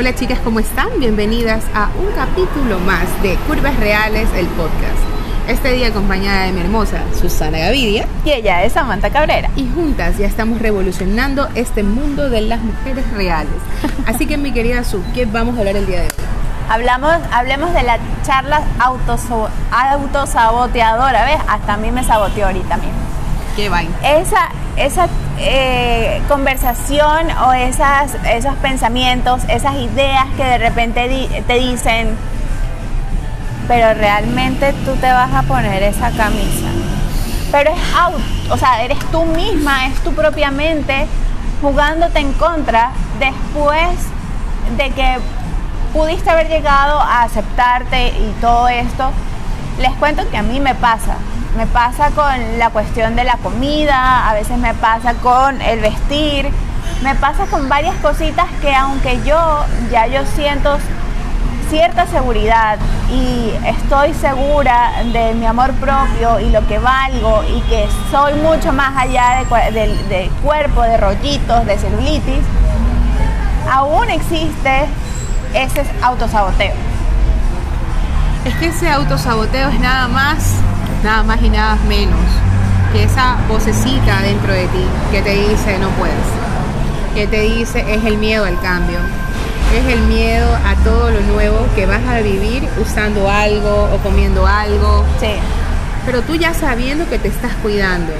Hola chicas, ¿cómo están? Bienvenidas a un capítulo más de Curvas Reales, el podcast. Este día acompañada de mi hermosa Susana Gavidia. Y ella es Samantha Cabrera. Y juntas ya estamos revolucionando este mundo de las mujeres reales. Así que mi querida Su, ¿qué vamos a hablar el día de hoy? Hablamos, hablemos de la charla autoso- autosaboteadora, ¿ves? Hasta a mí me saboteó ahorita mismo. Esa, esa eh, conversación o esas, esos pensamientos, esas ideas que de repente te dicen, pero realmente tú te vas a poner esa camisa. Pero es out, o sea, eres tú misma, es tu propia mente jugándote en contra después de que pudiste haber llegado a aceptarte y todo esto. Les cuento que a mí me pasa. Me pasa con la cuestión de la comida, a veces me pasa con el vestir, me pasa con varias cositas que aunque yo ya yo siento cierta seguridad y estoy segura de mi amor propio y lo que valgo y que soy mucho más allá de cuerpo, de rollitos, de celulitis, aún existe ese autosaboteo. Es que ese autosaboteo es nada más, nada más y nada menos que esa vocecita dentro de ti que te dice no puedes, que te dice es el miedo al cambio, es el miedo a todo lo nuevo que vas a vivir usando algo o comiendo algo, Sí. pero tú ya sabiendo que te estás cuidando.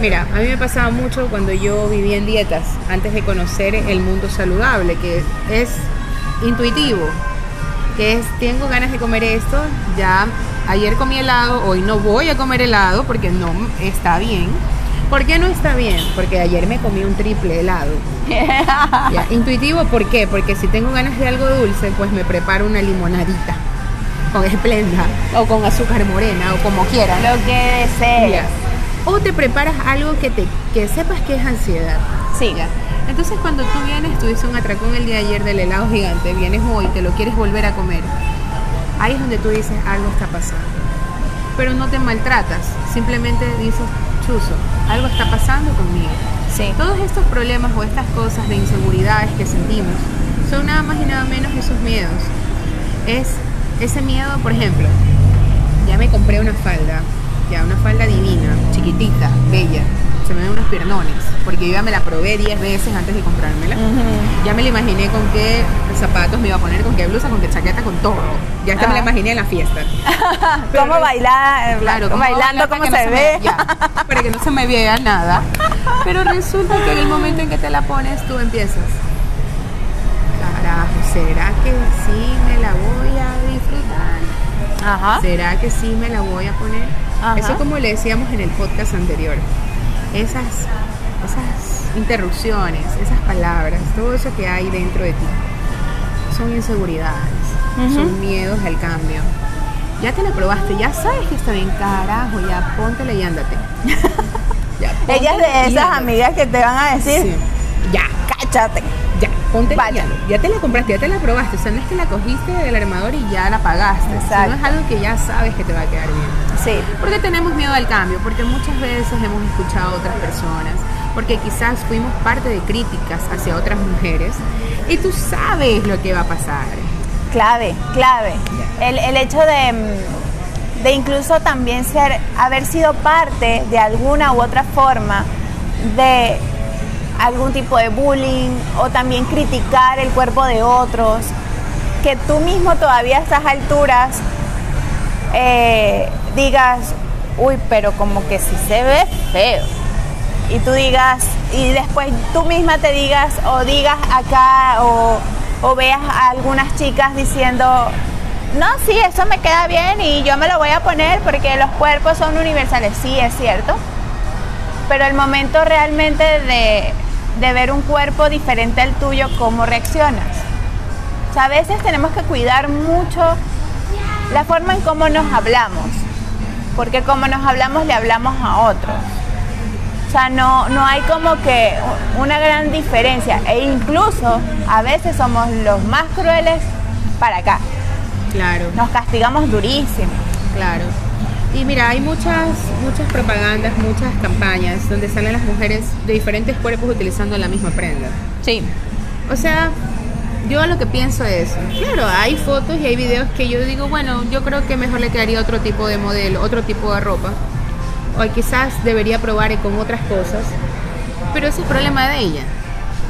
Mira, a mí me pasaba mucho cuando yo vivía en dietas, antes de conocer el mundo saludable, que es intuitivo, que es, tengo ganas de comer esto, ya ayer comí helado, hoy no voy a comer helado porque no está bien. ¿Por qué no está bien? Porque ayer me comí un triple helado. Ya, Intuitivo, ¿por qué? Porque si tengo ganas de algo dulce, pues me preparo una limonadita con esplenda o con azúcar morena o como quieran. Lo que desees. Ya. O te preparas algo que te que sepas que es ansiedad. Sí. Ya. Entonces cuando tú vienes, tuviste un atracón el día de ayer del helado gigante, vienes hoy, te lo quieres volver a comer. Ahí es donde tú dices algo está pasando. Pero no te maltratas, simplemente dices, chuzo, algo está pasando conmigo. Sí. Todos estos problemas o estas cosas de inseguridades que sentimos son nada más y nada menos esos miedos. Es ese miedo, por ejemplo, ya me compré una falda, ya una falda divina, chiquitita, bella, se me ven unos piernones, porque yo ya me la probé 10 veces antes de comprármela. Ya me la imaginé con qué zapatos me iba a poner, con qué blusa, con qué chaqueta, con todo. Ya hasta me la imaginé en la fiesta. ¿Cómo Pero- bailar? Claro, ¿cómo bailando, cómo para se que no ve. me- ya, para que no se me vea nada. Pero resulta que en el momento en que te la pones, tú empiezas. Carajo, ¿será que sí me la voy a disfrutar? Ajá. ¿Será que sí me la voy a poner? Ajá. Eso como le decíamos en el podcast anterior. Esas, esas interrupciones, esas palabras, todo eso que hay dentro de ti, son inseguridades, son miedos al cambio. Ya te la probaste, ya sabes que está bien, carajo, ya póntela y ándate. Ya, Ella es de esas amigas que te van a decir, Sí. Ya, cáchate. Ponte ya, ya te la compraste, ya te la probaste, o sea, no es que la cogiste del armador y ya la pagaste, Exacto. sino es algo que ya sabes que te va a quedar bien. Sí. Porque tenemos miedo al cambio, porque muchas veces hemos escuchado a otras personas, porque quizás fuimos parte de críticas hacia otras mujeres y tú sabes lo que va a pasar. Clave, clave. El, el hecho de, mm, de incluso también ser, haber sido parte de alguna u otra forma de algún tipo de bullying o también criticar el cuerpo de otros, que tú mismo todavía a estas alturas eh, digas, uy, pero como que sí se ve feo. Y tú digas, y después tú misma te digas o digas acá o, o veas a algunas chicas diciendo, no, sí, eso me queda bien y yo me lo voy a poner porque los cuerpos son universales. Sí, es cierto. Pero el momento realmente de, de ver un cuerpo diferente al tuyo, ¿cómo reaccionas? O sea, a veces tenemos que cuidar mucho la forma en cómo nos hablamos, porque como nos hablamos le hablamos a otros. O sea, no, no hay como que una gran diferencia. E incluso a veces somos los más crueles para acá. Claro, Nos castigamos durísimo. claro. Y mira, hay muchas, muchas propagandas, muchas campañas donde salen las mujeres de diferentes cuerpos utilizando la misma prenda. Sí. O sea, yo lo que pienso es, claro, hay fotos y hay videos que yo digo, bueno, yo creo que mejor le quedaría otro tipo de modelo, otro tipo de ropa. O quizás debería probar con otras cosas. Pero ese es problema de ella.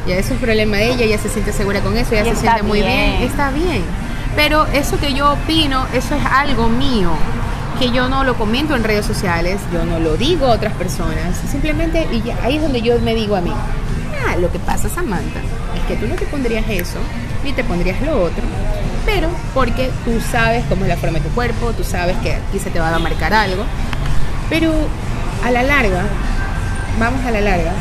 Ya eso es problema de ella, ella se siente segura con eso, ella se siente muy bien, está bien. Pero eso que yo opino, eso es algo mío, que yo no lo comento en redes sociales, yo no lo digo a otras personas, simplemente, y ahí es donde yo me digo a mí, ah, lo que pasa Samantha, es que tú no te pondrías eso, ni te pondrías lo otro, pero porque tú sabes cómo es la forma de tu cuerpo, tú sabes que aquí se te va a marcar algo, pero a la larga, vamos a la larga,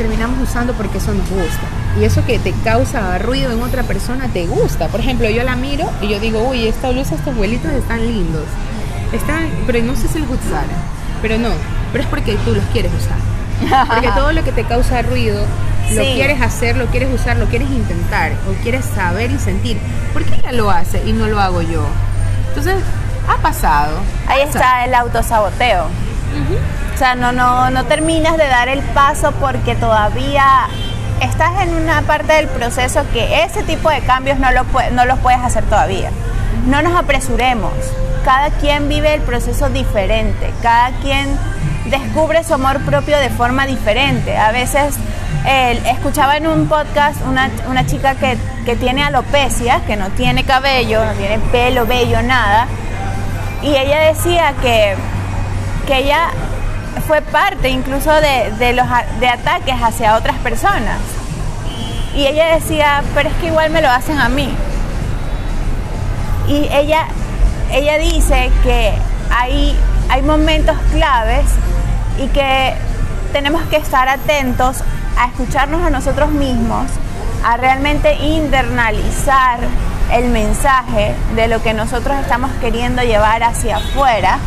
terminamos usando porque eso nos gusta. Y eso que te causa ruido en otra persona te gusta. Por ejemplo, yo la miro y yo digo, uy, esta blusa, estos vuelitos están lindos. Están, pero no sé si los usar. Pero no, pero es porque tú los quieres usar. Porque todo lo que te causa ruido, lo quieres hacer, lo quieres usar, lo quieres intentar, o quieres saber y sentir. ¿Por qué ella lo hace y no lo hago yo? Entonces, ha pasado. Ahí está el autosaboteo. O sea, no, no, no terminas de dar el paso porque todavía estás en una parte del proceso que ese tipo de cambios no, no los puedes hacer todavía. No nos apresuremos. Cada quien vive el proceso diferente. Cada quien descubre su amor propio de forma diferente. A veces escuchaba en un podcast una, una chica que, que, tiene alopecia, que no tiene cabello, no tiene pelo, vello, nada. Y ella decía que, que ella fue parte incluso de, los de ataques hacia otras personas. Y ella decía, pero es que igual me lo hacen a mí. Y ella, ella dice que hay, hay momentos claves y que tenemos que estar atentos a escucharnos a nosotros mismos, a realmente internalizar el mensaje de lo que nosotros estamos queriendo llevar hacia afuera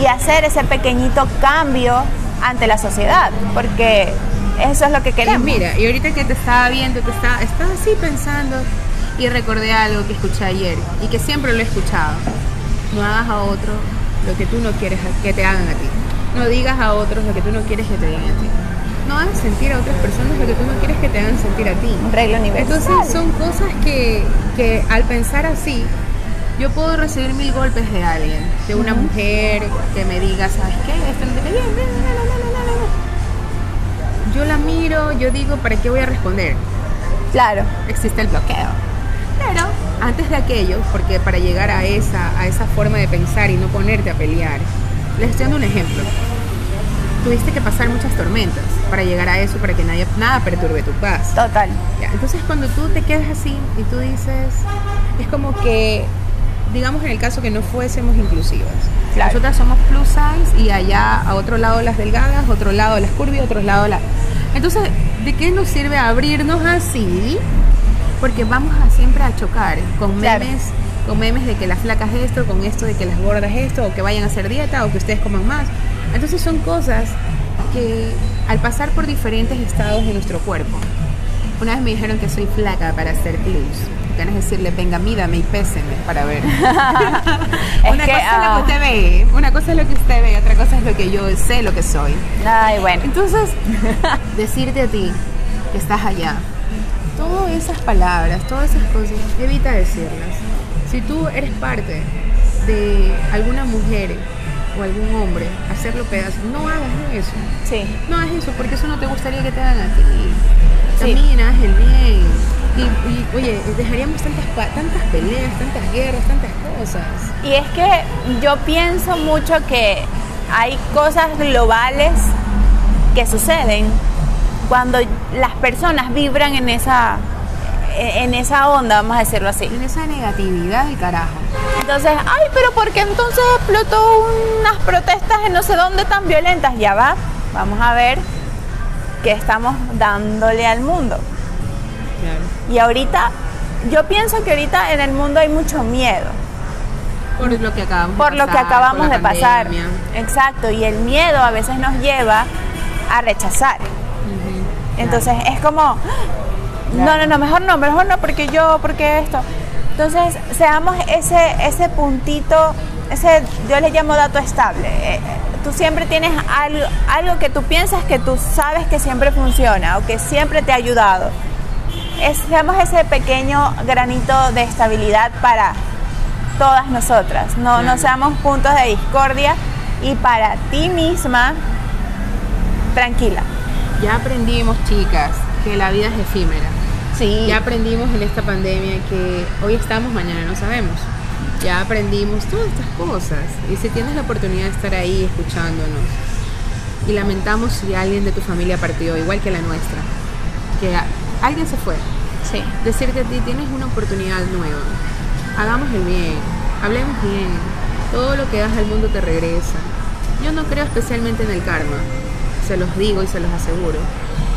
y hacer ese pequeñito cambio ante la sociedad, porque eso es lo que queremos. mira, y ahorita que te estaba viendo, te estaba, estaba así pensando y recordé algo que escuché ayer y que siempre lo he escuchado. No hagas a otro lo que tú no quieres que te hagan a ti. No digas a otros lo que tú no quieres que te digan a ti. No hagas sentir a otras personas lo que tú no quieres que te hagan sentir a ti. Regla universal. Entonces son cosas que, que al pensar así yo puedo recibir mil golpes de alguien, de una mujer que me diga, ¿sabes qué? Esto no te bien. Yo la miro, yo digo, ¿para qué voy a responder? Claro. Existe el bloqueo. Pero antes de aquello, porque para llegar a esa, a esa forma de pensar y no ponerte a pelear, les estoy dando un ejemplo. Tuviste que pasar muchas tormentas para llegar a eso, para que nadie, nada perturbe tu paz. Total. entonces cuando tú te quedas así y tú dices, es como que digamos en el caso que no fuésemos inclusivas. Nosotras somos plus size y allá a otro lado las delgadas, otro lado las curvy, otro lado la... Entonces, ¿de qué nos sirve abrirnos así? Porque vamos a siempre a chocar con memes, con memes de que las flacas esto, con esto de que las gordas esto, o que vayan a hacer dieta, o que ustedes coman más. Entonces son cosas que al pasar por diferentes estados de nuestro cuerpo, una vez me dijeron que soy flaca para ser plus de decirle, venga, mídame y péseme para ver. una cosa es lo que ah. usted ve, una cosa es lo que usted ve, otra cosa es lo que yo sé lo que soy. Ay, bueno. Entonces, decirte a ti que estás allá, todas esas palabras, todas esas cosas, evita decirlas. Si tú eres parte de alguna mujer o algún hombre hacerlo pedazos, no hagas eso. Sí. No hagas eso porque eso no te gustaría que te hagan a ti. Camina, haz el bien y, oye, dejaríamos tantas, tantas peleas, tantas guerras, tantas cosas. Y es que yo pienso mucho que hay cosas globales que suceden cuando las personas vibran en esa en esa onda, vamos a decirlo así. En esa negatividad del carajo. Entonces, ay, pero ¿por qué entonces explotó unas protestas en no sé dónde tan violentas? Ya va, vamos a ver qué estamos dándole al mundo. Y ahorita, yo pienso que ahorita en el mundo hay mucho miedo. Por lo que acabamos por de pasar. Lo que acabamos de pasar. Exacto, y el miedo a veces nos lleva a rechazar. Entonces es como, no, no, no, mejor no, mejor no, porque yo, porque esto. Entonces, seamos ese, ese puntito, ese, yo le llamo dato estable. Eh, tú siempre tienes algo, algo que tú piensas que tú sabes que siempre funciona o que siempre te ha ayudado seamos ese pequeño granito de estabilidad para todas nosotras. No, no seamos puntos de discordia y para ti misma, tranquila. Ya aprendimos, chicas, que la vida es efímera. Sí. Ya aprendimos en esta pandemia que hoy estamos, mañana no sabemos. Ya aprendimos todas estas cosas. Y si tienes la oportunidad de estar ahí escuchándonos, y lamentamos si alguien de tu familia partió, igual que la nuestra, que alguien se fue. Sí. Decirte a ti, tienes una oportunidad nueva. Hagamos el bien, hablemos bien. Todo lo que das al mundo te regresa. Yo no creo especialmente en el karma, se los digo y se los aseguro,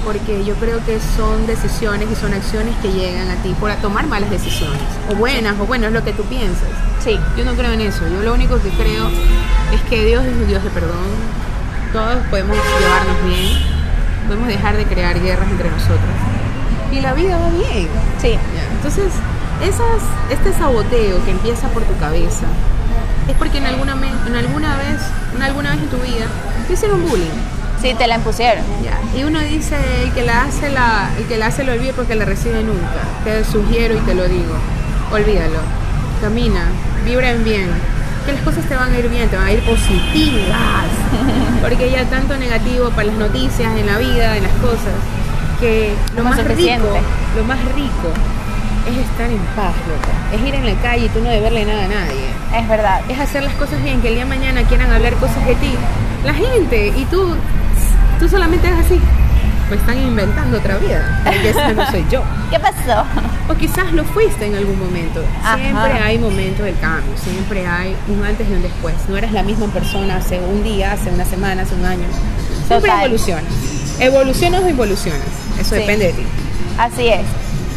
porque yo creo que son decisiones y son acciones que llegan a ti por tomar malas decisiones, o buenas, o bueno, es lo que tú piensas. Sí. Yo no creo en eso, yo lo único que creo es que Dios es un Dios de perdón, todos podemos llevarnos bien, podemos dejar de crear guerras entre nosotros. Y la vida va bien. Sí. Entonces, esas, este saboteo que empieza por tu cabeza es porque en alguna, en alguna vez, en alguna vez en tu vida, te hicieron bullying. Sí, te la impusieron. Ya. Y uno dice, el que la hace, la, el que la hace lo olvida porque la recibe nunca. Te sugiero y te lo digo. Olvídalo. Camina, vibra en bien que las cosas te van a ir bien, te van a ir positivas. Porque ya tanto negativo para las noticias, en la vida, en las cosas, que lo más rico, lo más rico es estar en paz, loca. Es ir en la calle y tú no deberle nada a nadie. Es verdad. Es hacer las cosas bien, que el día de mañana quieran hablar cosas de ti. La gente, y tú, tú solamente es así pues están inventando otra vida, porque esa no soy yo. ¿Qué pasó? O quizás lo fuiste en algún momento. Siempre hay momentos de cambio, siempre hay un antes y un después. No eres la misma persona hace un día, hace una semana, hace un año. Siempre evolucionas. ¿Evolucionas o involucionas? Eso depende de ti. Así es.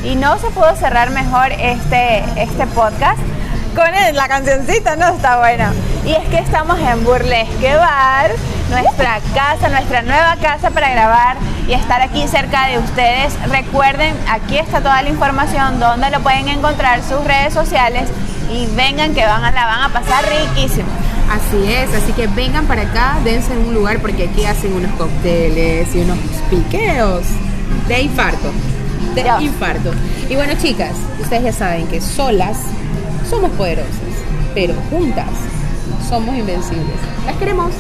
Y no se pudo cerrar mejor este, este podcast con la cancioncita, ¿no? Está buena. Y es que estamos en Burlesque Bar, nuestra casa, nuestra nueva casa para grabar y estar aquí cerca de ustedes. Recuerden, aquí está toda la información, donde lo pueden encontrar, sus redes sociales y vengan que van a, la van a pasar riquísimo. Así es, así que vengan para acá, dense en un lugar porque aquí hacen unos cócteles y unos piqueos de infarto. De infarto. Y bueno, chicas, ustedes ya saben que solas somos poderosas, pero juntas somos invencibles. Las queremos.